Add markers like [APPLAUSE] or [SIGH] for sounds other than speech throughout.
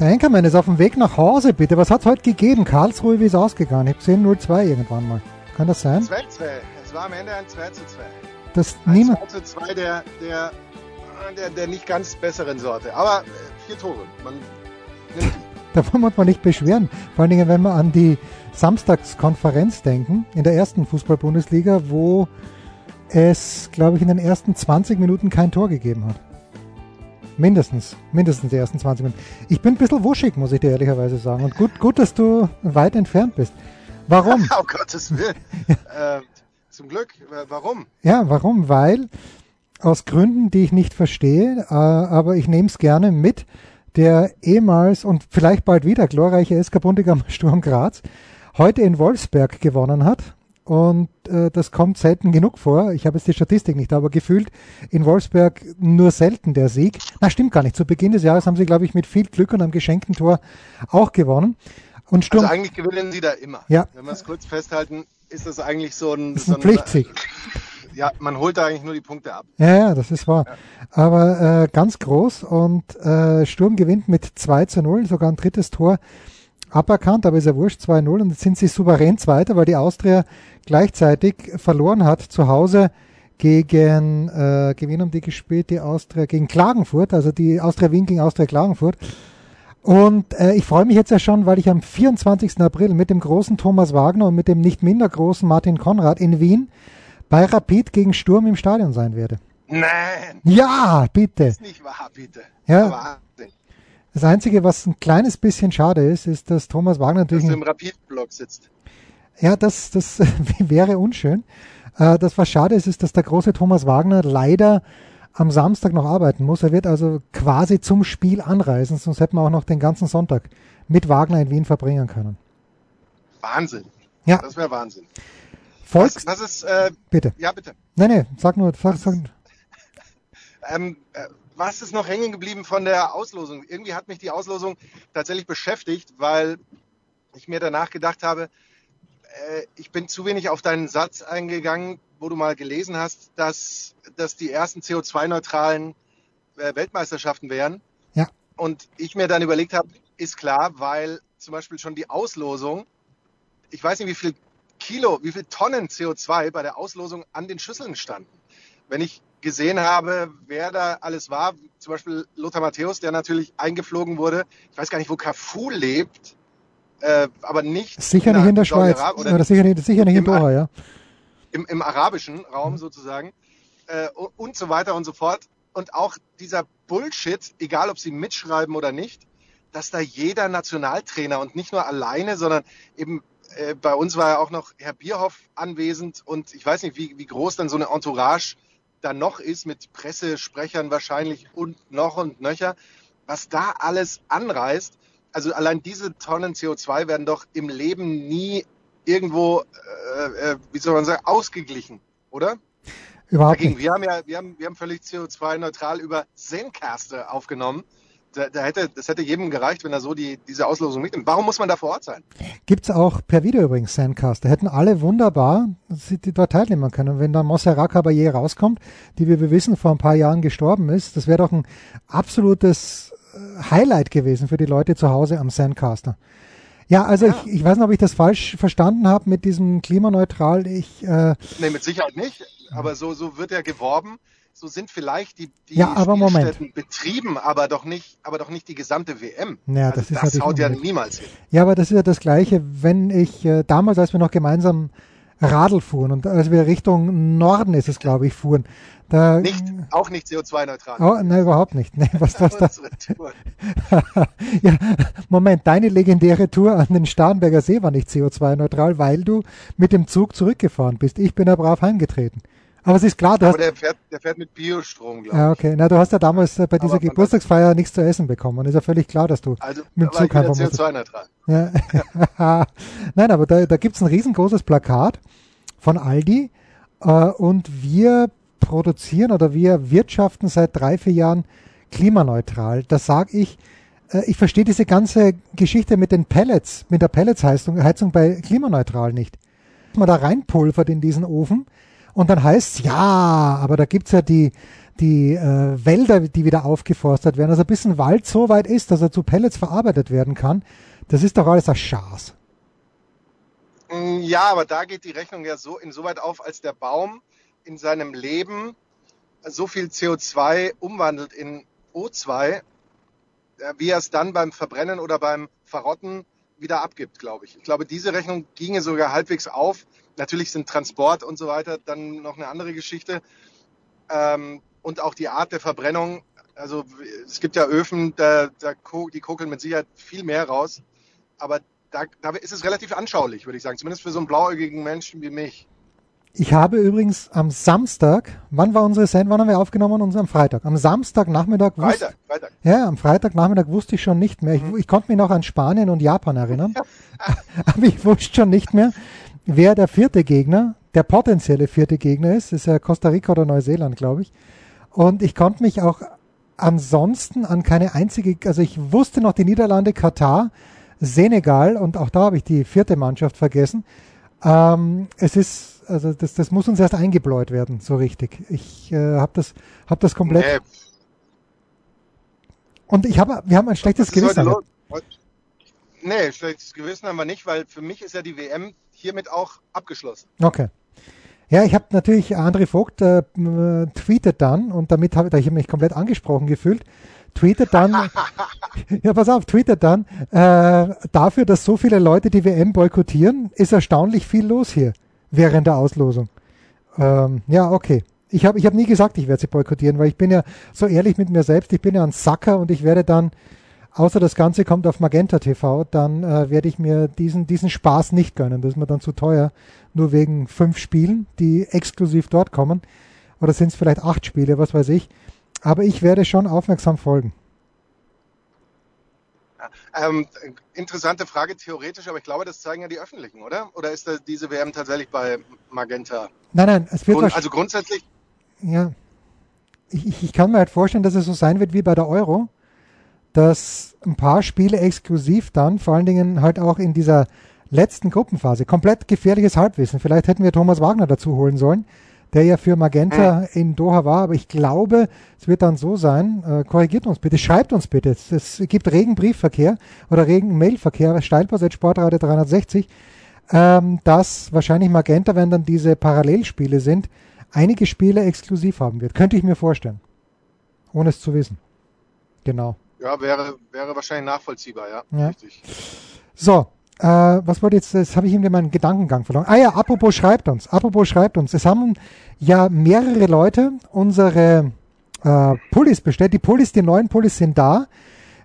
Der Henkermann ist auf dem Weg nach Hause, bitte. Was hat es heute gegeben? Karlsruhe, wie ist ausgegangen? Ich habe gesehen 0-2 irgendwann mal. Kann das sein? 2 2. Es war am Ende ein 2 zu 2. Das Ein niemand. 2 zu 2 der, der, der, der nicht ganz besseren Sorte. Aber äh, vier Tore. Man nimmt. [LAUGHS] Da wollen wir uns mal nicht beschweren. Vor allen Dingen, wenn wir an die Samstagskonferenz denken, in der ersten Fußball-Bundesliga, wo es, glaube ich, in den ersten 20 Minuten kein Tor gegeben hat. Mindestens, mindestens die ersten 20 Minuten. Ich bin ein bisschen wuschig, muss ich dir ehrlicherweise sagen. Und gut, gut, dass du weit entfernt bist. Warum? [LAUGHS] um Gottes Willen. [LAUGHS] äh, zum Glück. Warum? Ja, warum? Weil aus Gründen, die ich nicht verstehe, äh, aber ich nehme es gerne mit, der ehemals und vielleicht bald wieder glorreiche SK Bundegammer Sturm Graz heute in Wolfsberg gewonnen hat. Und äh, das kommt selten genug vor. Ich habe jetzt die Statistik nicht, aber gefühlt in Wolfsberg nur selten der Sieg. Na, stimmt gar nicht. Zu Beginn des Jahres haben sie, glaube ich, mit viel Glück und einem geschenkten Tor auch gewonnen. Und Sturm, Also eigentlich gewinnen sie da immer. Ja. Wenn wir es kurz festhalten, ist das eigentlich so ein... das ist so ein Pflichtsieg. [LAUGHS] Ja, man holt da eigentlich nur die Punkte ab. Ja, ja, das ist wahr. Aber äh, ganz groß und äh, Sturm gewinnt mit 2 zu 0, sogar ein drittes Tor aberkannt, aber ist ja wurscht, 2-0 und jetzt sind sie souverän Zweiter, weil die Austria gleichzeitig verloren hat zu Hause gegen, äh, gegen wen haben die gespielt? Die Austria gegen Klagenfurt, also die Austria Wien gegen Austria Klagenfurt. Und äh, ich freue mich jetzt ja schon, weil ich am 24. April mit dem großen Thomas Wagner und mit dem nicht minder großen Martin Konrad in Wien bei Rapid gegen Sturm im Stadion sein werde. Nein, Ja, bitte. ist nicht wahr, bitte. Ja. Wahnsinn. Das Einzige, was ein kleines bisschen schade ist, ist, dass Thomas Wagner Dass natürlich... du ein- im Rapid-Block sitzt. Ja, das, das [LAUGHS] wäre unschön. Äh, das, was schade ist, ist, dass der große Thomas Wagner leider am Samstag noch arbeiten muss. Er wird also quasi zum Spiel anreisen, sonst hätten wir auch noch den ganzen Sonntag mit Wagner in Wien verbringen können. Wahnsinn. Ja, Das wäre Wahnsinn. Volks... Was, was ist, äh, Bitte. ja bitte. Nee, nee, sag nur, sag, sag, [LAUGHS] Ähm, äh, was ist noch hängen geblieben von der Auslosung? Irgendwie hat mich die Auslosung tatsächlich beschäftigt, weil ich mir danach gedacht habe, äh, ich bin zu wenig auf deinen Satz eingegangen, wo du mal gelesen hast, dass, dass die ersten CO2-neutralen äh, Weltmeisterschaften wären. Ja. Und ich mir dann überlegt habe, ist klar, weil zum Beispiel schon die Auslosung, ich weiß nicht, wie viel Kilo, wie viel Tonnen CO2 bei der Auslosung an den Schüsseln standen. Wenn ich gesehen habe, wer da alles war, zum Beispiel Lothar Matthäus, der natürlich eingeflogen wurde. Ich weiß gar nicht, wo Cafu lebt, äh, aber nicht sicher nicht in der Schweiz. Oder, oder sicher nicht, sicher nicht in Doha, ja. im, im arabischen Raum sozusagen äh, und so weiter und so fort. Und auch dieser Bullshit, egal ob sie mitschreiben oder nicht, dass da jeder Nationaltrainer und nicht nur alleine, sondern eben äh, bei uns war ja auch noch Herr Bierhoff anwesend und ich weiß nicht, wie, wie groß dann so eine Entourage dann noch ist mit Pressesprechern wahrscheinlich und noch und nöcher, was da alles anreißt. Also allein diese Tonnen CO2 werden doch im Leben nie irgendwo, äh, äh, wie soll man sagen, ausgeglichen, oder? Überhaupt Dagegen, nicht. wir haben ja, wir haben, wir haben völlig CO2-neutral über Zencaster aufgenommen. Da, da hätte, das hätte jedem gereicht, wenn er so die, diese Auslosung mitnimmt. Warum muss man da vor Ort sein? Gibt's auch per Video übrigens Sandcaster. Hätten alle wunderbar die dort teilnehmen können. Und wenn dann Montserrat Caballé rauskommt, die wie wir wissen vor ein paar Jahren gestorben ist, das wäre doch ein absolutes äh, Highlight gewesen für die Leute zu Hause am Sandcaster. Ja, also Ja. Ich, ich weiß nicht, ob ich das falsch verstanden habe mit diesem klimaneutral. Ich, äh, Nee, mit Sicherheit nicht. Aber so, so wird ja geworben. So sind vielleicht die, die Ja, aber betrieben, aber doch nicht, aber doch nicht die gesamte WM. Ja, also das ist das haut ja niemals hin. ja, aber das ist ja das Gleiche, wenn ich äh, damals, als wir noch gemeinsam Radl fuhren und als wir Richtung Norden ist es, glaube ich, fuhren, da Nicht, auch nicht CO2-neutral. Oh, nein, überhaupt nicht. Nee, was, was da, [LAUGHS] ja, Moment, deine legendäre Tour an den Starnberger See war nicht CO2-neutral, weil du mit dem Zug zurückgefahren bist. Ich bin ja brav heimgetreten. Aber es ist klar, du Aber hast, der fährt, der fährt mit Biostrom, glaube ja, ich. okay. Na, du hast ja damals äh, bei dieser Aber Geburtstagsfeier nichts zu essen bekommen. Ist ja völlig klar, dass du Also Mit dem Zug einfach musst- CO2-neutral. Ja. [LAUGHS] Nein, aber da, da gibt's ein riesengroßes Plakat von Aldi äh, und wir produzieren oder wir wirtschaften seit drei, vier Jahren klimaneutral. Das sage ich. Äh, ich verstehe diese ganze Geschichte mit den Pellets, mit der Pelletsheizung Heizung bei klimaneutral nicht. Man da reinpulvert in diesen Ofen und dann heißt ja, aber da gibt's ja die, die äh, Wälder, die wieder aufgeforstet werden. Also bis ein Wald so weit ist, dass er zu Pellets verarbeitet werden kann, das ist doch alles ein Schaß. Mm, Ja, aber da geht die Rechnung ja so insoweit auf, als der Baum in seinem Leben so viel CO2 umwandelt in O2, äh, wie er es dann beim Verbrennen oder beim Verrotten wieder abgibt, glaube ich. Ich glaube, diese Rechnung ginge sogar halbwegs auf. Natürlich sind Transport und so weiter dann noch eine andere Geschichte. Ähm, und auch die Art der Verbrennung. Also es gibt ja Öfen, da, da, die kokeln mit Sicherheit viel mehr raus. Aber da, da ist es relativ anschaulich, würde ich sagen. Zumindest für so einen blauäugigen Menschen wie mich. Ich habe übrigens am Samstag, wann war unsere Sendung, wann haben wir aufgenommen? Uns am Freitag. Am Samstagnachmittag wusste, Freitag, Freitag. ja, am Freitagnachmittag wusste ich schon nicht mehr. Ich, ich konnte mich noch an Spanien und Japan erinnern, [LAUGHS] [LAUGHS] aber ich wusste schon nicht mehr, wer der vierte Gegner, der potenzielle vierte Gegner ist. Ist ja Costa Rica oder Neuseeland, glaube ich. Und ich konnte mich auch ansonsten an keine einzige, also ich wusste noch die Niederlande, Katar, Senegal und auch da habe ich die vierte Mannschaft vergessen. Ähm, es ist, also das, das muss uns erst eingebläut werden, so richtig. Ich äh, habe das, hab das komplett. Nee, Und ich habe, wir haben ein schlechtes heute Gewissen. los? Heute- Nee, schlechtes Gewissen haben wir nicht, weil für mich ist ja die WM hiermit auch abgeschlossen. Okay. Ja, ich habe natürlich, André Vogt äh, m- tweetet dann, und damit habe ich hab mich komplett angesprochen gefühlt, tweetet dann, [LAUGHS] ja pass auf, tweetet dann, äh, dafür, dass so viele Leute die WM boykottieren, ist erstaunlich viel los hier während der Auslosung. Ähm, ja, okay. Ich habe ich hab nie gesagt, ich werde sie boykottieren, weil ich bin ja so ehrlich mit mir selbst, ich bin ja ein Sacker und ich werde dann, außer das Ganze kommt auf Magenta TV, dann äh, werde ich mir diesen, diesen Spaß nicht gönnen. Das ist mir dann zu teuer, nur wegen fünf Spielen, die exklusiv dort kommen. Oder sind es vielleicht acht Spiele, was weiß ich. Aber ich werde schon aufmerksam folgen. Ähm, interessante Frage theoretisch, aber ich glaube, das zeigen ja die Öffentlichen, oder? Oder ist das, diese WM tatsächlich bei Magenta? Nein, nein, es wird Grund, also grundsätzlich, ja. Ich, ich, ich kann mir halt vorstellen, dass es so sein wird wie bei der Euro, dass ein paar Spiele exklusiv dann, vor allen Dingen halt auch in dieser letzten Gruppenphase, komplett gefährliches Halbwissen. Vielleicht hätten wir Thomas Wagner dazu holen sollen, der ja für Magenta in Doha war, aber ich glaube, es wird dann so sein, äh, korrigiert uns bitte, schreibt uns bitte, es, es gibt regen Briefverkehr oder regen Mailverkehr, Sportradio 360, ähm, dass wahrscheinlich Magenta, wenn dann diese Parallelspiele sind, einige Spiele exklusiv haben wird. Könnte ich mir vorstellen. Ohne es zu wissen. Genau. Ja, wäre, wäre wahrscheinlich nachvollziehbar, ja. Ja. Richtig. So, äh, was wollte jetzt, jetzt habe ich ihm meinen Gedankengang verloren. Ah ja, apropos schreibt uns, apropos schreibt uns. Es haben ja mehrere Leute unsere äh, Pullis bestellt. Die Pullis, die neuen Pullis sind da,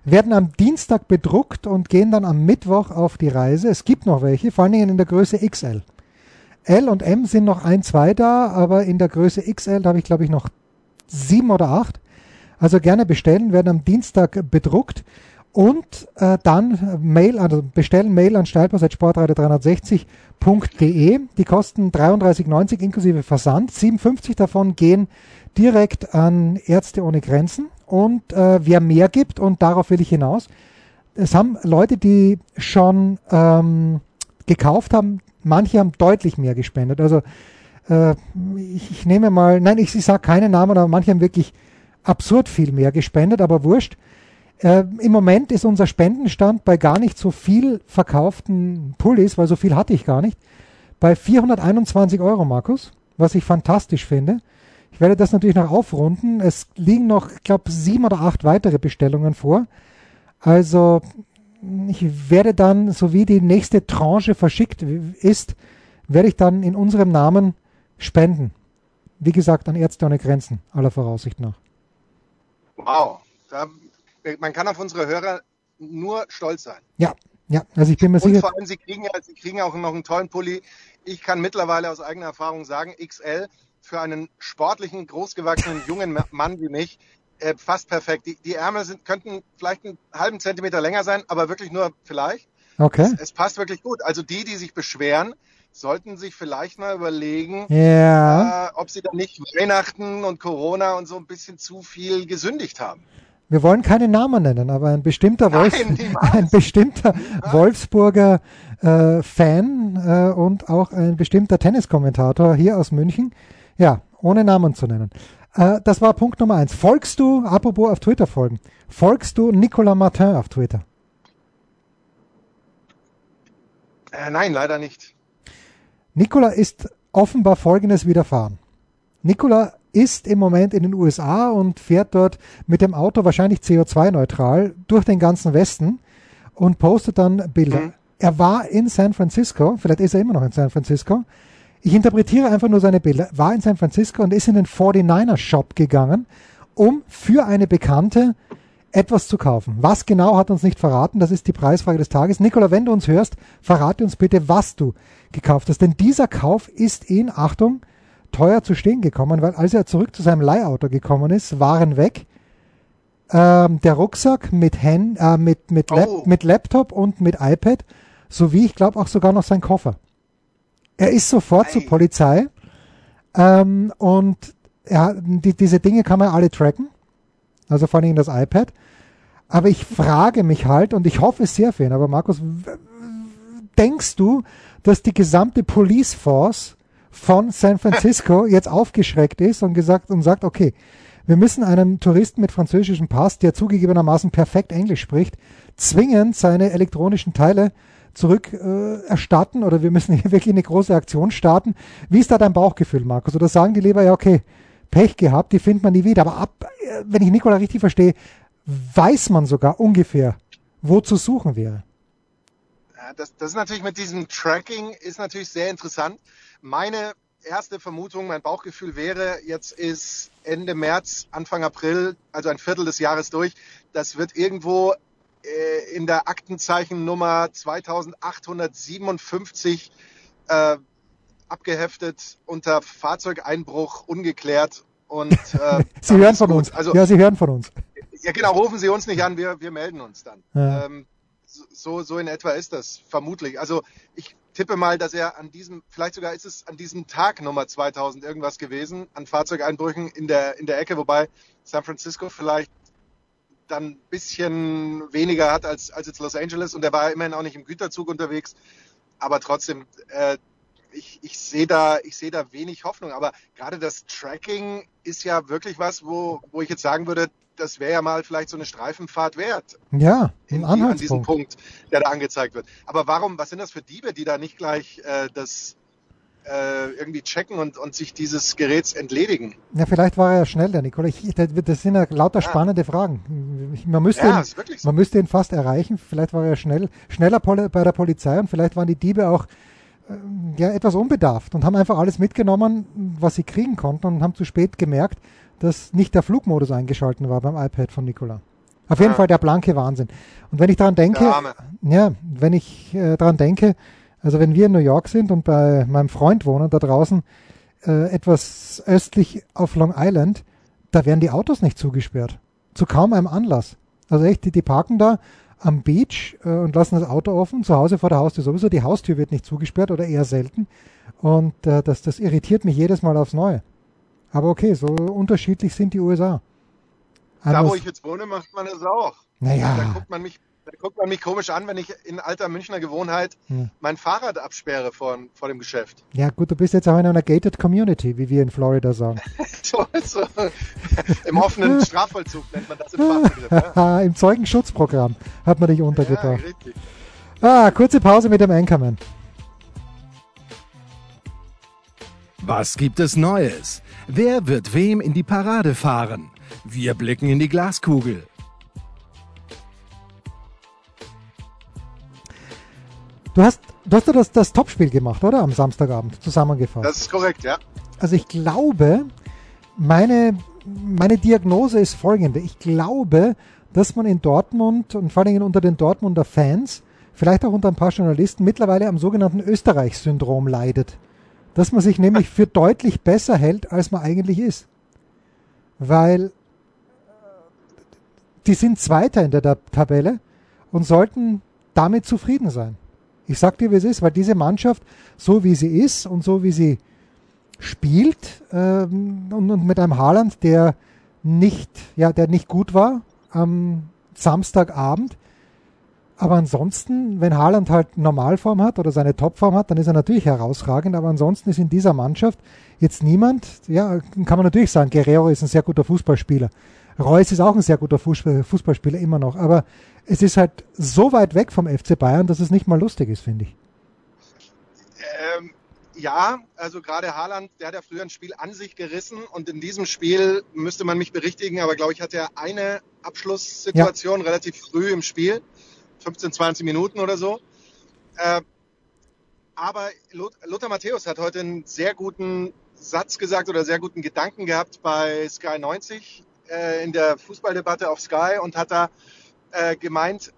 werden am Dienstag bedruckt und gehen dann am Mittwoch auf die Reise. Es gibt noch welche, vor allen Dingen in der Größe XL. L und M sind noch ein, zwei da, aber in der Größe XL, da habe ich glaube ich noch sieben oder acht. Also gerne bestellen, werden am Dienstag bedruckt und äh, dann Mail, also bestellen Mail an steilpass.sportradio360.de. Die kosten 33,90 inklusive Versand. 57 davon gehen direkt an Ärzte ohne Grenzen. Und äh, wer mehr gibt, und darauf will ich hinaus, es haben Leute, die schon ähm, gekauft haben, manche haben deutlich mehr gespendet. Also äh, ich, ich nehme mal, nein, ich, ich sage keine Namen, aber manche haben wirklich absurd viel mehr gespendet, aber wurscht. Äh, Im Moment ist unser Spendenstand bei gar nicht so viel verkauften Pullis, weil so viel hatte ich gar nicht, bei 421 Euro, Markus, was ich fantastisch finde. Ich werde das natürlich noch aufrunden. Es liegen noch, ich glaube, sieben oder acht weitere Bestellungen vor. Also ich werde dann, so wie die nächste Tranche verschickt ist, werde ich dann in unserem Namen spenden. Wie gesagt, an Ärzte ohne Grenzen, aller Voraussicht nach. Wow. Da, man kann auf unsere Hörer nur stolz sein. Ja, ja, also ich bin mir Und sicher. vor allem, sie kriegen ja, sie kriegen auch noch einen tollen Pulli. Ich kann mittlerweile aus eigener Erfahrung sagen, XL für einen sportlichen, großgewachsenen [LAUGHS] jungen Mann wie mich äh, fast perfekt. Die, die Ärmel sind, könnten vielleicht einen halben Zentimeter länger sein, aber wirklich nur vielleicht. Okay. Es, es passt wirklich gut. Also die, die sich beschweren, sollten sich vielleicht mal überlegen, Ja. äh, ob sie dann nicht Weihnachten und Corona und so ein bisschen zu viel gesündigt haben. Wir wollen keine Namen nennen, aber ein bestimmter, Wolf, Nein, [LAUGHS] ein bestimmter Wolfsburger äh, Fan äh, und auch ein bestimmter Tenniskommentator hier aus München, ja, ohne Namen zu nennen. Äh, das war Punkt Nummer eins. Folgst du, apropos auf Twitter folgen, folgst du Nicolas Martin auf Twitter? Äh, nein, leider nicht. Nicola ist offenbar Folgendes widerfahren. Nicola ist im Moment in den USA und fährt dort mit dem Auto wahrscheinlich CO2-neutral durch den ganzen Westen und postet dann Bilder. Mhm. Er war in San Francisco, vielleicht ist er immer noch in San Francisco. Ich interpretiere einfach nur seine Bilder. War in San Francisco und ist in den 49er Shop gegangen, um für eine Bekannte etwas zu kaufen. Was genau hat uns nicht verraten, das ist die Preisfrage des Tages. Nicola, wenn du uns hörst, verrate uns bitte, was du gekauft hast. Denn dieser Kauf ist ihn, Achtung, teuer zu stehen gekommen, weil als er zurück zu seinem Leihauto gekommen ist, waren weg ähm, der Rucksack mit, Hand, äh, mit, mit, Lap Oh. mit Laptop und mit iPad, sowie ich glaube auch sogar noch sein Koffer. Er ist sofort zur Ei. Polizei ähm, und er, die, diese Dinge kann man alle tracken, also vor allem das iPad. Aber ich frage mich halt, und ich hoffe es sehr für ihn, aber Markus, denkst du, dass die gesamte Police Force von San Francisco [LAUGHS] jetzt aufgeschreckt ist und gesagt und sagt, okay, wir müssen einem Touristen mit französischem Pass, der zugegebenermaßen perfekt Englisch spricht, zwingend seine elektronischen Teile zurück äh, erstatten oder wir müssen hier wirklich eine große Aktion starten. Wie ist da dein Bauchgefühl, Markus? Oder sagen die lieber, ja, okay, Pech gehabt, die findet man nie wieder. Aber ab, wenn ich Nikola richtig verstehe, weiß man sogar ungefähr, wo zu suchen wäre. Das, das ist natürlich mit diesem Tracking ist natürlich sehr interessant. Meine erste Vermutung, mein Bauchgefühl wäre, jetzt ist Ende März, Anfang April, also ein Viertel des Jahres durch. Das wird irgendwo äh, in der Aktenzeichennummer 2857 äh, abgeheftet unter Fahrzeugeinbruch ungeklärt. Und, [LAUGHS] äh, Sie hören von gut. uns. Also ja, Sie hören von uns. ja, genau, rufen Sie uns nicht an, wir, wir melden uns dann. Ja. Ähm, so, so in etwa ist das, vermutlich. Also ich tippe mal, dass er an diesem, vielleicht sogar ist es an diesem Tag Nummer 2000 irgendwas gewesen, an Fahrzeugeinbrüchen in der, in der Ecke, wobei San Francisco vielleicht dann ein bisschen weniger hat als, als jetzt Los Angeles und er war immerhin auch nicht im Güterzug unterwegs. Aber trotzdem, äh, ich, ich sehe da, ich sehe da wenig Hoffnung. Aber gerade das Tracking ist ja wirklich was, wo, wo ich jetzt sagen würde, das wäre ja mal vielleicht so eine Streifenfahrt wert Ja, in ein die, an diesem Anhaltspunkt. Punkt, der da angezeigt wird. Aber warum, was sind das für Diebe, die da nicht gleich äh, das äh, irgendwie checken und, und sich dieses Geräts entledigen? Ja, vielleicht war er ja schnell, der Nikola. Ich, das sind ja lauter spannende Fragen. Man müsste, Ja, ihn, so. man müsste ihn fast erreichen. Vielleicht war er schnell, schneller bei der Polizei und vielleicht waren die Diebe auch ja, etwas unbedarft und haben einfach alles mitgenommen, was sie kriegen konnten und haben zu spät gemerkt, dass nicht der Flugmodus eingeschalten war beim iPad von Nikola. Auf jeden Ja. Fall der blanke Wahnsinn. Und wenn ich daran denke, ja, wenn ich äh, daran denke, also wenn wir in New York sind und bei meinem Freund wohnen, da draußen äh, etwas östlich auf Long Island, da werden die Autos nicht zugesperrt. Zu kaum einem Anlass. Also echt, die, die parken da am Beach äh, und lassen das Auto offen, zu Hause vor der Haustür sowieso, die Haustür wird nicht zugesperrt oder eher selten. Und äh, das, das irritiert mich jedes Mal aufs Neue. Aber okay, so unterschiedlich sind die USA. Da, Einmal- wo ich jetzt wohne, macht man es auch. naja, Da guckt man mich, da guckt man mich komisch an, wenn ich in alter Münchner Gewohnheit Ja. mein Fahrrad absperre vor, vor dem Geschäft. ja gut, du bist jetzt auch in einer gated Community, wie wir in Florida sagen. [LAUGHS] So, so, Im offenen [LAUGHS] Strafvollzug nennt man das im Fachbegriff. Ja, [LAUGHS] Im Zeugenschutzprogramm hat man dich ja untergebracht. richtig. Ah, kurze Pause mit dem Anchorman. Was gibt es Neues? Wer wird wem in die Parade fahren? Wir blicken in die Glaskugel. Du hast, du hast ja das, das Topspiel gemacht, oder? Am Samstagabend zusammengefasst. Das ist korrekt, ja. Also ich glaube, meine, meine Diagnose ist folgende. Ich glaube, dass man in Dortmund und vor allen Dingen unter den Dortmunder Fans, vielleicht auch unter ein paar Journalisten, mittlerweile am sogenannten Österreich-Syndrom leidet. dass man sich nämlich für deutlich besser hält, als man eigentlich ist. Weil die sind Zweiter in der Tabelle und sollten damit zufrieden sein. Ich sag dir, wie es ist, weil diese Mannschaft, so wie sie ist und so wie sie spielt ähm, und, und, mit einem Haaland, der nicht, ja, der nicht gut war am Samstagabend, aber ansonsten, wenn Haaland halt Normalform hat oder seine Topform hat, dann ist er natürlich herausragend. Aber ansonsten ist in dieser Mannschaft jetzt niemand, ja, kann man natürlich sagen, Guerrero ist ein sehr guter Fußballspieler. Reus ist auch ein sehr guter Fußballspieler immer noch. Aber es ist halt so weit weg vom FC Bayern, dass es nicht mal lustig ist, finde ich. Ähm, ja, also gerade Haaland, der hat ja früher ein Spiel an sich gerissen und in diesem Spiel müsste man mich berichtigen, aber glaube ich, hat er eine Abschlusssituation ja. relativ früh im Spiel 15, 20 Minuten oder so. Äh, aber Lothar Matthäus hat heute einen sehr guten Satz gesagt oder sehr guten Gedanken gehabt bei Sky 90 äh, in der Fußballdebatte auf Sky und hat da äh, gemeint,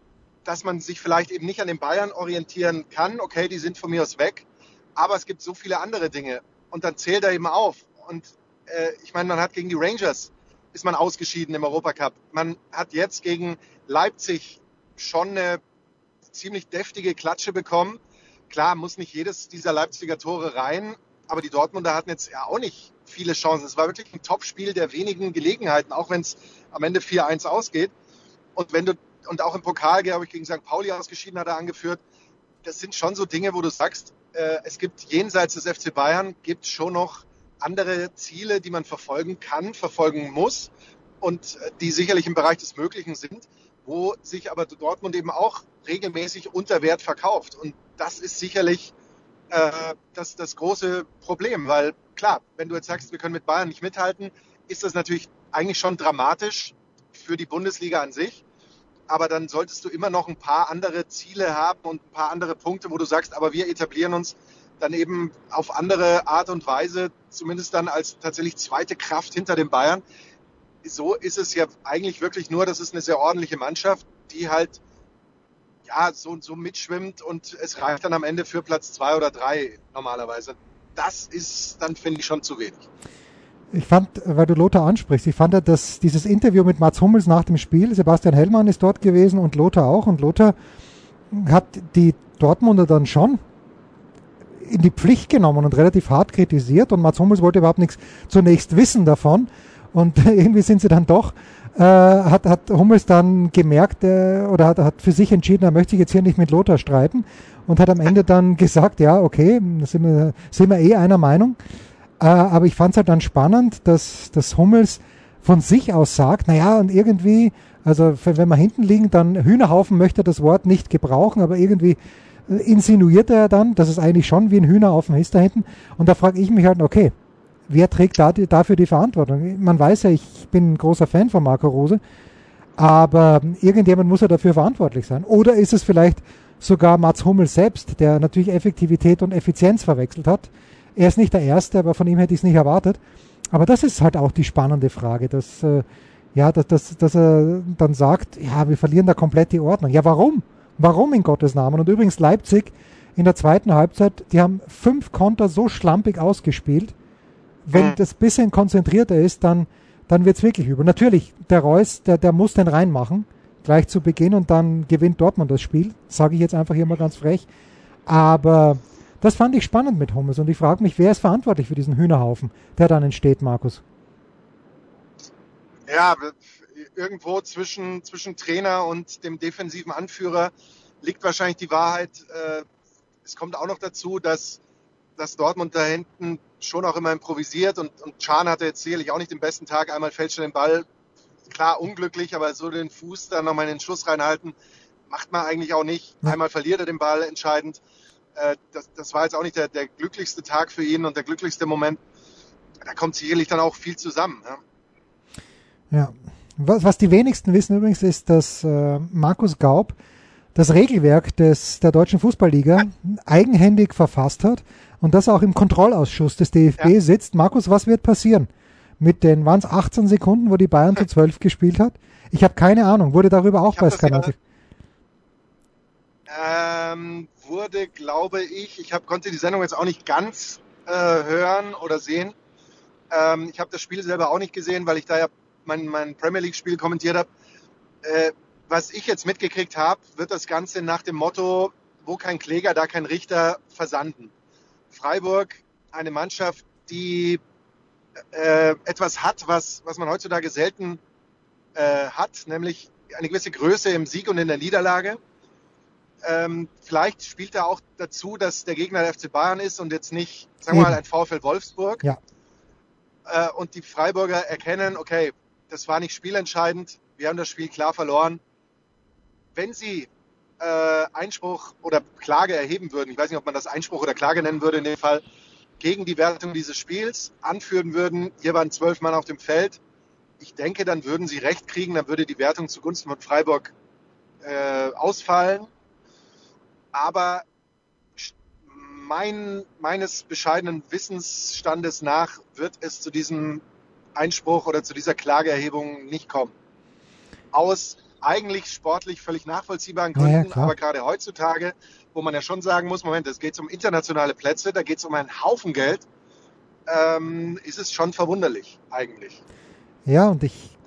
dass man sich vielleicht eben nicht an den Bayern orientieren kann. Okay, die sind von mir aus weg, aber es gibt so viele andere Dinge. Und dann zählt er eben auf. Und äh, ich meine, man hat gegen die Rangers ist man ausgeschieden im Europacup. Man hat jetzt gegen Leipzig schon eine ziemlich deftige Klatsche bekommen. Klar, muss nicht jedes dieser Leipziger Tore rein, aber die Dortmunder hatten jetzt ja auch nicht viele Chancen. Es war wirklich ein Topspiel der wenigen Gelegenheiten, auch wenn es am Ende 4-1 ausgeht. Und wenn du, und auch im Pokal, glaube ich, gegen St. Pauli ausgeschieden hat er angeführt, das sind schon so Dinge, wo du sagst, äh, es gibt jenseits des FC Bayern, gibt schon noch andere Ziele, die man verfolgen kann, verfolgen muss und äh, die sicherlich im Bereich des Möglichen sind wo sich aber Dortmund eben auch regelmäßig unter Wert verkauft. Und das ist sicherlich äh, das, das große Problem, weil klar, wenn du jetzt sagst, wir können mit Bayern nicht mithalten, ist das natürlich eigentlich schon dramatisch für die Bundesliga an sich. Aber dann solltest du immer noch ein paar andere Ziele haben und ein paar andere Punkte, wo du sagst, aber wir etablieren uns dann eben auf andere Art und Weise, zumindest dann als tatsächlich zweite Kraft hinter den Bayern so ist es ja eigentlich wirklich nur, das ist eine sehr ordentliche Mannschaft, die halt ja so, so mitschwimmt und es reicht dann am Ende für Platz zwei oder drei normalerweise. Das ist dann, finde ich, schon zu wenig. Ich fand, weil du Lothar ansprichst, ich fand, dass dieses Interview mit Mats Hummels nach dem Spiel, Sebastian Hellmann ist dort gewesen und Lothar auch und Lothar hat die Dortmunder dann schon in die Pflicht genommen und relativ hart kritisiert und Mats Hummels wollte überhaupt nichts zunächst wissen davon und [LAUGHS] irgendwie sind sie dann doch, äh, hat, hat Hummels dann gemerkt äh, oder hat, hat für sich entschieden, er möchte sich jetzt hier nicht mit Lothar streiten und hat am Ende dann gesagt, ja, okay, sind wir, sind wir eh einer Meinung. Äh, aber ich fand es halt dann spannend, dass, dass Hummels von sich aus sagt, naja, und irgendwie, also wenn wir hinten liegen, dann Hühnerhaufen möchte das Wort nicht gebrauchen, aber irgendwie äh, insinuiert er dann, dass es eigentlich schon wie ein Hühnerhaufen ist da hinten. Und da frage ich mich halt, okay, wer trägt da die, dafür die Verantwortung? Man weiß ja, ich bin ein großer Fan von Marco Rose, aber irgendjemand muss ja dafür verantwortlich sein. Oder ist es vielleicht sogar Mats Hummel selbst, der natürlich Effektivität und Effizienz verwechselt hat? Er ist nicht der Erste, aber von ihm hätte ich es nicht erwartet. Aber das ist halt auch die spannende Frage, dass, äh, ja, dass, dass, dass er dann sagt, ja, wir verlieren da komplett die Ordnung. Ja, warum? Warum in Gottes Namen? Und übrigens Leipzig in der zweiten Halbzeit, die haben fünf Konter so schlampig ausgespielt, wenn mhm. das bisschen konzentrierter ist, dann, dann wird's wirklich übel. Natürlich, der Reus, der, der muss den reinmachen, gleich zu Beginn und dann gewinnt Dortmund das Spiel. Sage ich jetzt einfach hier mal ganz frech. Aber das fand ich spannend mit Hummels und ich frage mich, wer ist verantwortlich für diesen Hühnerhaufen, der dann entsteht, Markus? Ja, irgendwo zwischen, zwischen Trainer und dem defensiven Anführer liegt wahrscheinlich die Wahrheit. Äh, es kommt auch noch dazu, dass, dass Dortmund da hinten schon auch immer improvisiert und, und Chan hatte jetzt sicherlich auch nicht den besten Tag. Einmal fällt schon den Ball, klar unglücklich, aber so den Fuß dann nochmal in den Schuss reinhalten, macht man eigentlich auch nicht. Einmal verliert er den Ball entscheidend. Äh, das, das war jetzt auch nicht der, der glücklichste Tag für ihn und der glücklichste Moment. Da kommt sicherlich dann auch viel zusammen. Ja. ja. Was, was die wenigsten wissen übrigens ist, dass äh, Markus Gaub das Regelwerk des, der deutschen Fußballliga eigenhändig verfasst hat und das auch im Kontrollausschuss des DFB ja. sitzt. Markus, was wird passieren mit den, waren es 18 Sekunden, wo die Bayern zu 12 gespielt hat? Ich habe keine Ahnung. Wurde darüber auch bei Sky ähm, wurde, glaube ich, ich hab, konnte die Sendung jetzt auch nicht ganz äh, hören oder sehen. Ähm, ich habe das Spiel selber auch nicht gesehen, weil ich da ja mein, mein Premier League-Spiel kommentiert habe. Äh, was ich jetzt mitgekriegt habe, wird das Ganze nach dem Motto, wo kein Kläger, da kein Richter versanden. Freiburg, eine Mannschaft, die äh, etwas hat, was, was man heutzutage selten äh, hat, nämlich eine gewisse Größe im Sieg und in der Niederlage. Ähm, vielleicht spielt er auch dazu, dass der Gegner der FC Bayern ist und jetzt nicht, sagen wir mal, ein VfL Wolfsburg. Ja. Äh, und die Freiburger erkennen, okay, das war nicht spielentscheidend, wir haben das Spiel klar verloren. Wenn sie äh, Einspruch oder Klage erheben würden, ich weiß nicht, ob man das Einspruch oder Klage nennen würde in dem Fall, gegen die Wertung dieses Spiels anführen würden, hier waren zwölf Mann auf dem Feld, ich denke, dann würden sie recht kriegen, dann würde die Wertung zugunsten von Freiburg äh, ausfallen. Aber mein, meines bescheidenen Wissensstandes nach wird es zu diesem Einspruch oder zu dieser Klageerhebung nicht kommen. Aus eigentlich sportlich völlig nachvollziehbaren Gründen, ja, aber gerade heutzutage, wo man ja schon sagen muss, Moment, es geht um internationale Plätze, da geht es um einen Haufen Geld, ähm, ist es schon verwunderlich eigentlich. Ja, und ich,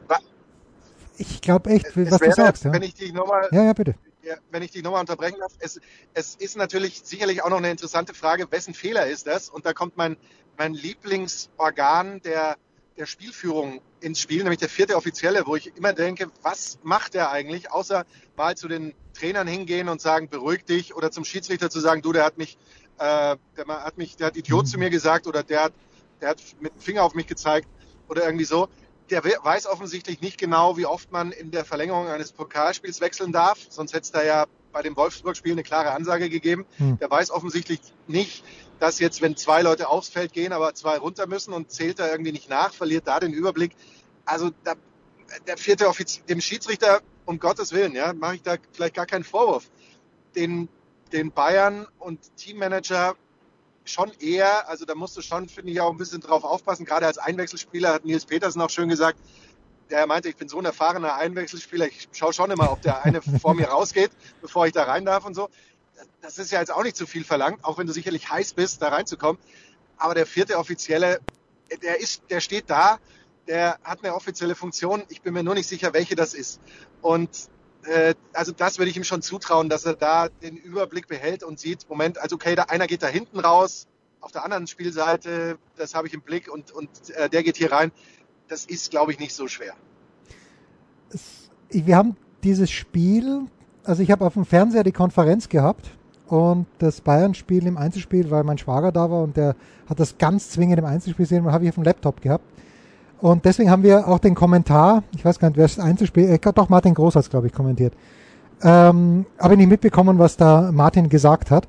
ich glaube echt, was wäre, du sagst. Ja. Wenn ich dich nochmal, ja, ja, bitte. Ja, wenn ich dich nochmal unterbrechen darf, es, es ist natürlich sicherlich auch noch eine interessante Frage, wessen Fehler ist das? Und da kommt mein, mein Lieblingsorgan der, der Spielführung ins Spiel, nämlich der vierte Offizielle, wo ich immer denke, was macht er eigentlich, außer mal zu den Trainern hingehen und sagen, beruhig dich, oder zum Schiedsrichter zu sagen, du, der hat mich, äh, der hat mich, der hat Idiot mhm. zu mir gesagt, oder der hat, der hat mit dem Finger auf mich gezeigt, oder irgendwie so der weiß offensichtlich nicht genau, wie oft man in der Verlängerung eines Pokalspiels wechseln darf. Sonst hätte es da ja bei dem Wolfsburg-Spiel eine klare Ansage gegeben. Hm. Der weiß offensichtlich nicht, dass jetzt, wenn zwei Leute aufs Feld gehen, aber zwei runter müssen und zählt da irgendwie nicht nach, verliert da den Überblick. Also da, der vierte Offizier, dem Schiedsrichter, um Gottes Willen, ja, mache ich da vielleicht gar keinen Vorwurf. Den, den Bayern und Teammanager schon eher, also da musst du schon, finde ich, auch ein bisschen drauf aufpassen. Gerade als Einwechselspieler hat Nils Petersen auch schön gesagt, der meinte, ich bin so ein erfahrener Einwechselspieler, ich schaue schon immer, ob der eine vor mir rausgeht, [LAUGHS] bevor ich da rein darf und so. Das ist ja jetzt auch nicht zu viel verlangt, auch wenn du sicherlich heiß bist, da reinzukommen. Aber der vierte Offizielle, der ist, der steht da, der hat eine offizielle Funktion. Ich bin mir nur nicht sicher, welche das ist. Und also das würde ich ihm schon zutrauen, dass er da den Überblick behält und sieht, Moment, also okay, da, einer geht da hinten raus, auf der anderen Spielseite, das habe ich im Blick und, und äh, der geht hier rein. Das ist, glaube ich, nicht so schwer. Wir haben dieses Spiel, also ich habe auf dem Fernseher die Konferenz gehabt und das Bayern-Spiel im Einzelspiel, weil mein Schwager da war und der hat das ganz zwingend im Einzelspiel gesehen, habe ich auf dem Laptop gehabt. Und deswegen haben wir auch den Kommentar, ich weiß gar nicht, wer es Einzelspiel, äh, doch Martin Groß hat glaube ich, kommentiert. Ähm, habe nicht mitbekommen, was da Martin gesagt hat.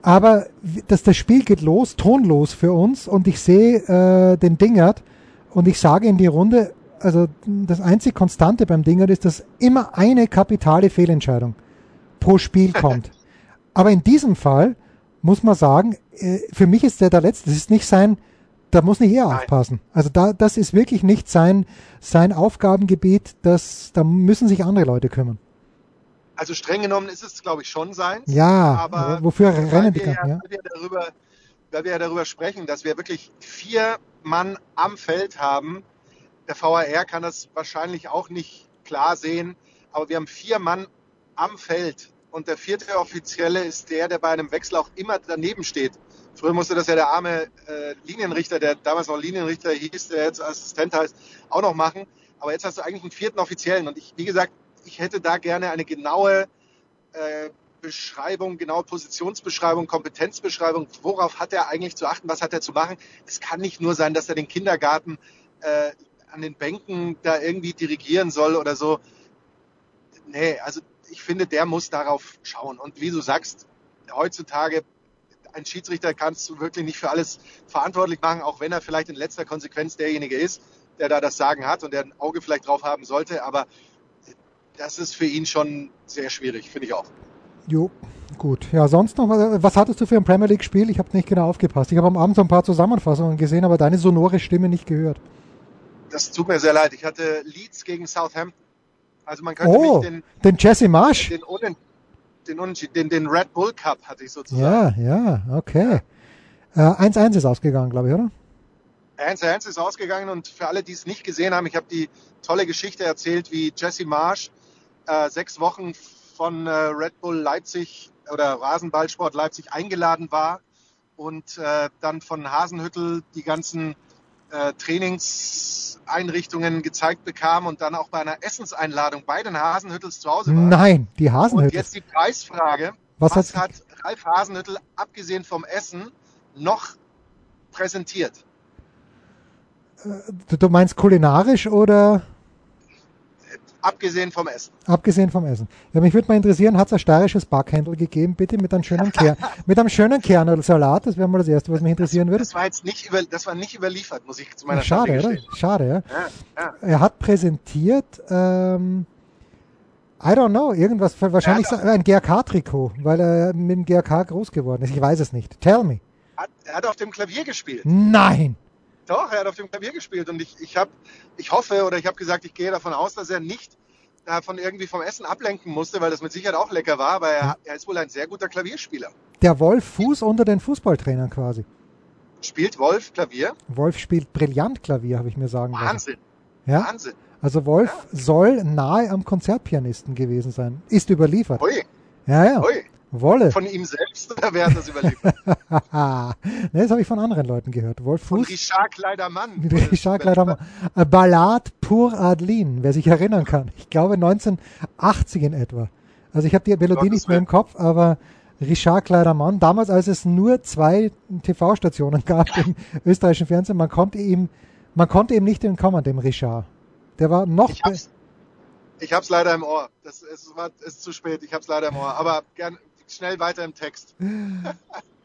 Aber dass das Spiel geht los, tonlos für uns und ich sehe äh, den Dingert und ich sage in die Runde, also das einzig Konstante beim Dingert ist, dass immer eine kapitale Fehlentscheidung pro Spiel [LAUGHS] kommt. Aber in diesem Fall muss man sagen, äh, für mich ist der der letzte. Das ist nicht sein da muss nicht er aufpassen. Also da, das ist wirklich nicht sein, sein Aufgabengebiet, das, da müssen sich andere Leute kümmern. Also streng genommen ist es, glaube ich, schon sein. Ja, aber wofür rennen die dann? Ja, ja. Wir darüber, weil wir ja darüber sprechen, dass wir wirklich vier Mann am Feld haben. Der VAR kann das wahrscheinlich auch nicht klar sehen, aber wir haben vier Mann am Feld und der vierte Offizielle ist der, der bei einem Wechsel auch immer daneben steht. Früher musste das ja der arme äh, Linienrichter, der damals noch Linienrichter hieß, der jetzt Assistent heißt, auch noch machen. Aber jetzt hast du eigentlich einen vierten Offiziellen. Und ich, wie gesagt, ich hätte da gerne eine genaue äh, Beschreibung, genaue Positionsbeschreibung, Kompetenzbeschreibung. Worauf hat er eigentlich zu achten? Was hat er zu machen? Es kann nicht nur sein, dass er den Kindergarten äh, an den Bänken da irgendwie dirigieren soll oder so. Nee, also ich finde, der muss darauf schauen. Und wie du sagst, heutzutage ein Schiedsrichter kannst du wirklich nicht für alles verantwortlich machen, auch wenn er vielleicht in letzter Konsequenz derjenige ist, der da das Sagen hat und der ein Auge vielleicht drauf haben sollte. Aber das ist für ihn schon sehr schwierig, finde ich auch. Jo, gut. Ja, sonst noch, was hattest du für ein Premier League-Spiel? Ich habe nicht genau aufgepasst. Ich habe am Abend so ein paar Zusammenfassungen gesehen, aber deine sonore Stimme nicht gehört. Das tut mir sehr leid. Ich hatte Leeds gegen Southampton. Also man könnte oh, mich den, den Jesse Marsch? Den, den, den, den Red Bull Cup hatte ich sozusagen. Ja, ja, okay. Äh, 1-1 ist ausgegangen, glaube ich, oder? 1-1 ist ausgegangen und für alle, die es nicht gesehen haben, ich habe die tolle Geschichte erzählt, wie Jesse Marsch äh, sechs Wochen von äh, Red Bull Leipzig oder Rasenballsport Leipzig eingeladen war und äh, dann von Hasenhüttel die ganzen äh, Trainingseinrichtungen gezeigt bekam und dann auch bei einer Essenseinladung bei den Hasenhüttels zu Hause war. Nein, die Und Hasenhütte. jetzt die Preisfrage. Was Was, hat- Ralf Hasenhüttel abgesehen vom Essen noch präsentiert? Du, du meinst kulinarisch oder Abgesehen vom Essen. abgesehen vom Essen? Ja, mich würde mal interessieren, hat es ein steirisches Backhändel gegeben, bitte mit einem schönen Kern, [LAUGHS] mit einem schönen Kernsalat? Das wäre mal das Erste, was mich interessieren würde. Das war jetzt nicht, über, das war nicht überliefert, muss ich zu meiner Schade, Schande oder? Schade, ja. Ja, ja. Er hat präsentiert, ähm, I don't know, irgendwas, wahrscheinlich Ja, ein GRK-Trikot, weil er mit dem GRK groß geworden ist. Ich weiß es nicht. Tell me. Hat, er hat auf dem Klavier gespielt. Nein! Doch, er hat auf dem Klavier gespielt und ich, ich, hab, ich hoffe oder ich habe gesagt, ich gehe davon aus, dass er nicht davon irgendwie vom Essen ablenken musste, weil das mit Sicherheit auch lecker war, aber er, er ist wohl ein sehr guter Klavierspieler. Der Wolf Fuß unter den Fußballtrainern quasi. Spielt Wolf Klavier? Wolf spielt brillant Klavier, habe ich mir sagen lassen. Wahnsinn, Ja? Wahnsinn. Also Wolf soll nahe am Konzertpianisten gewesen sein. Ist überliefert. Ui, Ja, ja. ui. Wolle. Von ihm selbst oder wer hat das überlebt? [LAUGHS] Ne, das habe ich von anderen Leuten gehört. Wolf Von Fuß. Richard Kleidermann. Richard Kleidermann. Äh, Ballade pour Adeline, wer sich erinnern kann. Ich glaube 1980 in etwa. Also ich habe die Melodie nicht mehr im Kopf, aber Richard Kleidermann, damals als es nur zwei TV-Stationen gab im österreichischen Fernsehen, man konnte ihm, man konnte ihm nicht entkommen, dem Richard. Der war noch, Ich hab's, ich hab's leider im Ohr. Das ist, war, ist zu spät. Ich hab's leider im Ohr. Aber gern schnell weiter im Text. [LAUGHS]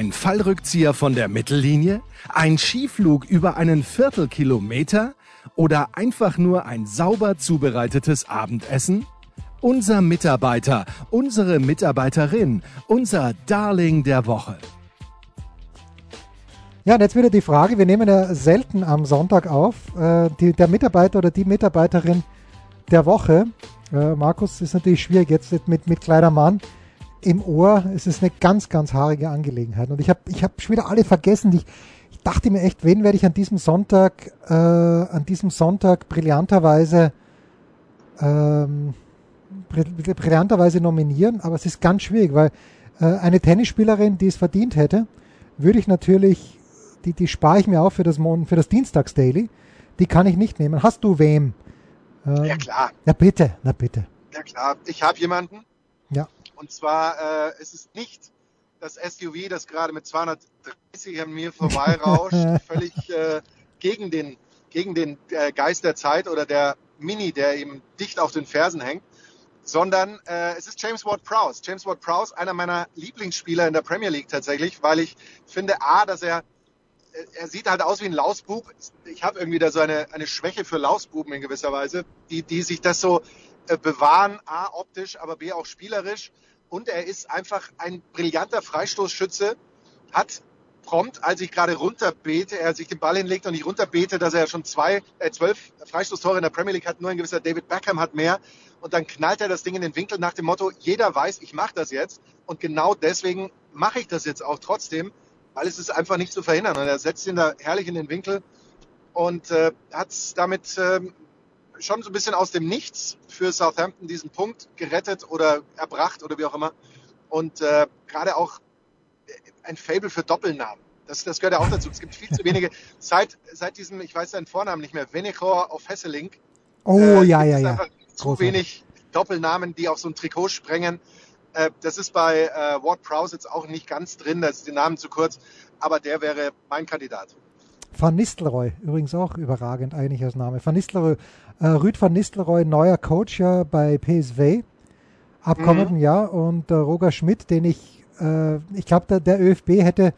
Ein Fallrückzieher von der Mittellinie? Ein Skiflug über einen Viertelkilometer? Oder einfach nur ein sauber zubereitetes Abendessen? Unser Mitarbeiter, unsere Mitarbeiterin, unser Darling der Woche. Ja, und jetzt wieder die Frage, wir nehmen ja selten am Sonntag auf, äh, die, der Mitarbeiter oder die Mitarbeiterin der Woche. Äh, Markus, ist natürlich schwierig jetzt mit, mit Kleidermann im Ohr. Es ist eine ganz, ganz haarige Angelegenheit. Und ich habe ich hab schon wieder alle vergessen. Ich, ich dachte mir echt, wen werde ich an diesem Sonntag, äh, an diesem Sonntag brillanterweise, ähm, brill- brillanterweise nominieren, aber es ist ganz schwierig, weil äh, eine Tennisspielerin, die es verdient hätte, würde ich natürlich, die, die spare ich mir auf für das, Mon für das Dienstags-Daily. Die kann ich nicht nehmen. Hast du wem? Ähm, Ja klar, Na bitte, na bitte. ja klar. Ich habe jemanden. Und zwar, äh, es ist nicht das SUV, das gerade mit 230 an mir vorbeirauscht, [LAUGHS] völlig äh, gegen den, gegen den äh, Geist der Zeit oder der Mini, der eben dicht auf den Fersen hängt, sondern äh, es ist James Ward-Prowse. James Ward-Prowse, einer meiner Lieblingsspieler in der Premier League tatsächlich, weil ich finde, A, dass er äh, er sieht halt aus wie ein Lausbub. Ich habe irgendwie da so eine, eine Schwäche für Lausbuben in gewisser Weise, die, die sich das so äh, bewahren, A, optisch, aber B, auch spielerisch. Und er ist einfach ein brillanter Freistoßschütze, hat prompt, als ich gerade runterbete, er sich den Ball hinlegt und ich runterbete, dass er schon zwei, äh, zwölf Freistoßtore in der Premier League hat, nur ein gewisser David Beckham hat mehr. Und dann knallt er das Ding in den Winkel nach dem Motto, jeder weiß, ich mache das jetzt. Und genau deswegen mache ich das jetzt auch trotzdem, weil es ist einfach nicht zu verhindern. Und er setzt ihn da herrlich in den Winkel und äh, hat damit ähm, schon so ein bisschen aus dem Nichts für Southampton diesen Punkt gerettet oder erbracht oder wie auch immer. Und äh, gerade auch ein Fable für Doppelnamen. Das, das gehört ja auch dazu. Es gibt viel zu wenige. [LAUGHS] Seit, seit diesem, ich weiß seinen Vornamen nicht mehr, Venechor auf Hesselink. Oh, äh, ja, ja, ja. Zu Großartig. wenig Doppelnamen, die auf so ein Trikot sprengen. Äh, das ist bei äh, Ward Prowse jetzt auch nicht ganz drin, da ist die Namen zu kurz, aber der wäre mein Kandidat. Van Nistelrooy, übrigens auch überragend eigentlich als Name. Van Nistelrooy, äh, Rüd van Nistelrooy, neuer Coach ja bei PSV ab kommenden mhm. Jahr und äh, Roger Schmidt, den ich, äh, ich glaube, der, der, ÖFB hätte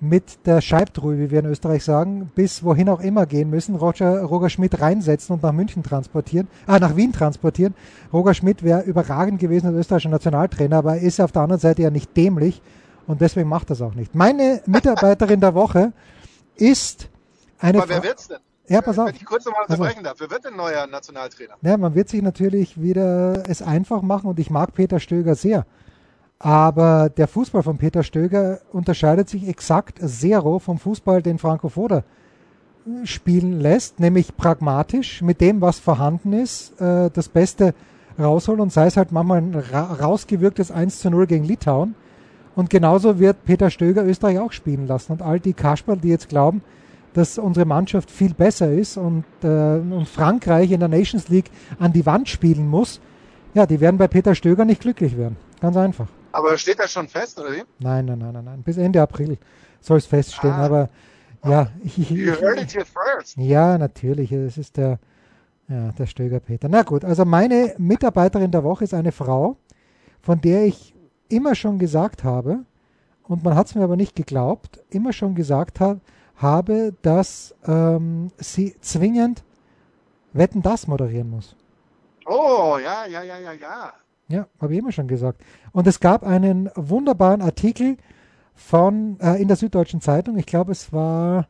mit der Scheibtruhe, wie wir in Österreich sagen, bis wohin auch immer gehen müssen, Roger, Roger Schmidt reinsetzen und nach München transportieren, ah, nach Wien transportieren. Roger Schmidt wäre überragend gewesen als österreichischer Nationaltrainer, aber er ist auf der anderen Seite ja nicht dämlich und deswegen macht das auch nicht. Meine Mitarbeiterin der Woche ist eine Aber wer wird's denn? Ja, pass auf. Wenn ich kurz nochmal unterbrechen darf, wer wird denn neuer Nationaltrainer? Ja, man wird sich natürlich wieder es einfach machen und ich mag Peter Stöger sehr. Aber der Fußball von Peter Stöger unterscheidet sich exakt zero vom Fußball, den Franco Foda spielen lässt, nämlich pragmatisch mit dem, was vorhanden ist, äh, das Beste rausholen und sei es halt manchmal ein rausgewirktes 1 zu 0 gegen Litauen. Und genauso wird Peter Stöger Österreich auch spielen lassen. Und all die Kasperl, die jetzt glauben, dass unsere Mannschaft viel besser ist und, äh, und Frankreich in der Nations League an die Wand spielen muss, ja, die werden bei Peter Stöger nicht glücklich werden. Ganz einfach. Aber steht das schon fest, oder wie? Nein, nein, nein, nein, nein. Bis Ende April soll es feststehen. Ah. Aber ja, ich, ich, you heard it here first. Ja, natürlich. Es ist der, ja, der Stöger Peter. Na gut, also meine Mitarbeiterin der Woche ist eine Frau, von der ich immer schon gesagt habe, und man hat es mir aber nicht geglaubt, immer schon gesagt habe, habe, dass ähm, sie zwingend Wetten das moderieren muss. Oh, ja, ja, ja, ja, ja. Ja, habe ich immer schon gesagt. Und es gab einen wunderbaren Artikel von äh, in der Süddeutschen Zeitung. Ich glaube, es war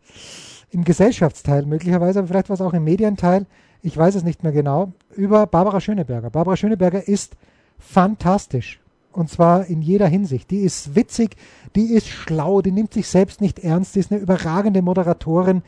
im Gesellschaftsteil möglicherweise, aber vielleicht war es auch im Medienteil. Ich weiß es nicht mehr genau. Über Barbara Schöneberger. Barbara Schöneberger ist fantastisch. Und zwar in jeder Hinsicht. Die ist witzig, die ist schlau, die nimmt sich selbst nicht ernst, die ist eine überragende Moderatorin.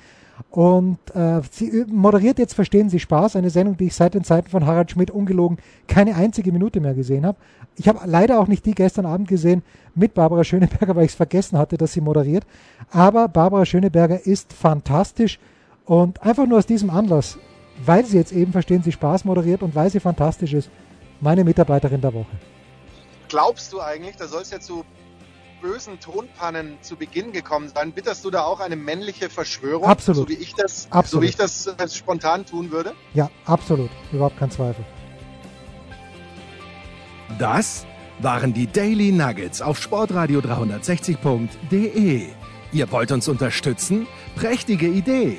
Und äh, sie moderiert jetzt Verstehen Sie Spaß, eine Sendung, die ich seit den Zeiten von Harald Schmidt ungelogen keine einzige Minute mehr gesehen habe. Ich habe leider auch nicht die gestern Abend gesehen mit Barbara Schöneberger, weil ich es vergessen hatte, dass sie moderiert. Aber Barbara Schöneberger ist fantastisch und einfach nur aus diesem Anlass, weil sie jetzt eben Verstehen Sie Spaß moderiert und weil sie fantastisch ist, meine Mitarbeiterin der Woche glaubst du eigentlich, da soll es ja zu bösen Tonpannen zu Beginn gekommen sein? Bitterst du da auch eine männliche Verschwörung? Absolut. So wie ich das, absolut. So wie ich das äh, spontan tun würde? Ja, absolut. Überhaupt kein Zweifel. Das waren die Daily Nuggets auf Sportradio 360.de. Ihr wollt uns unterstützen? Prächtige Idee!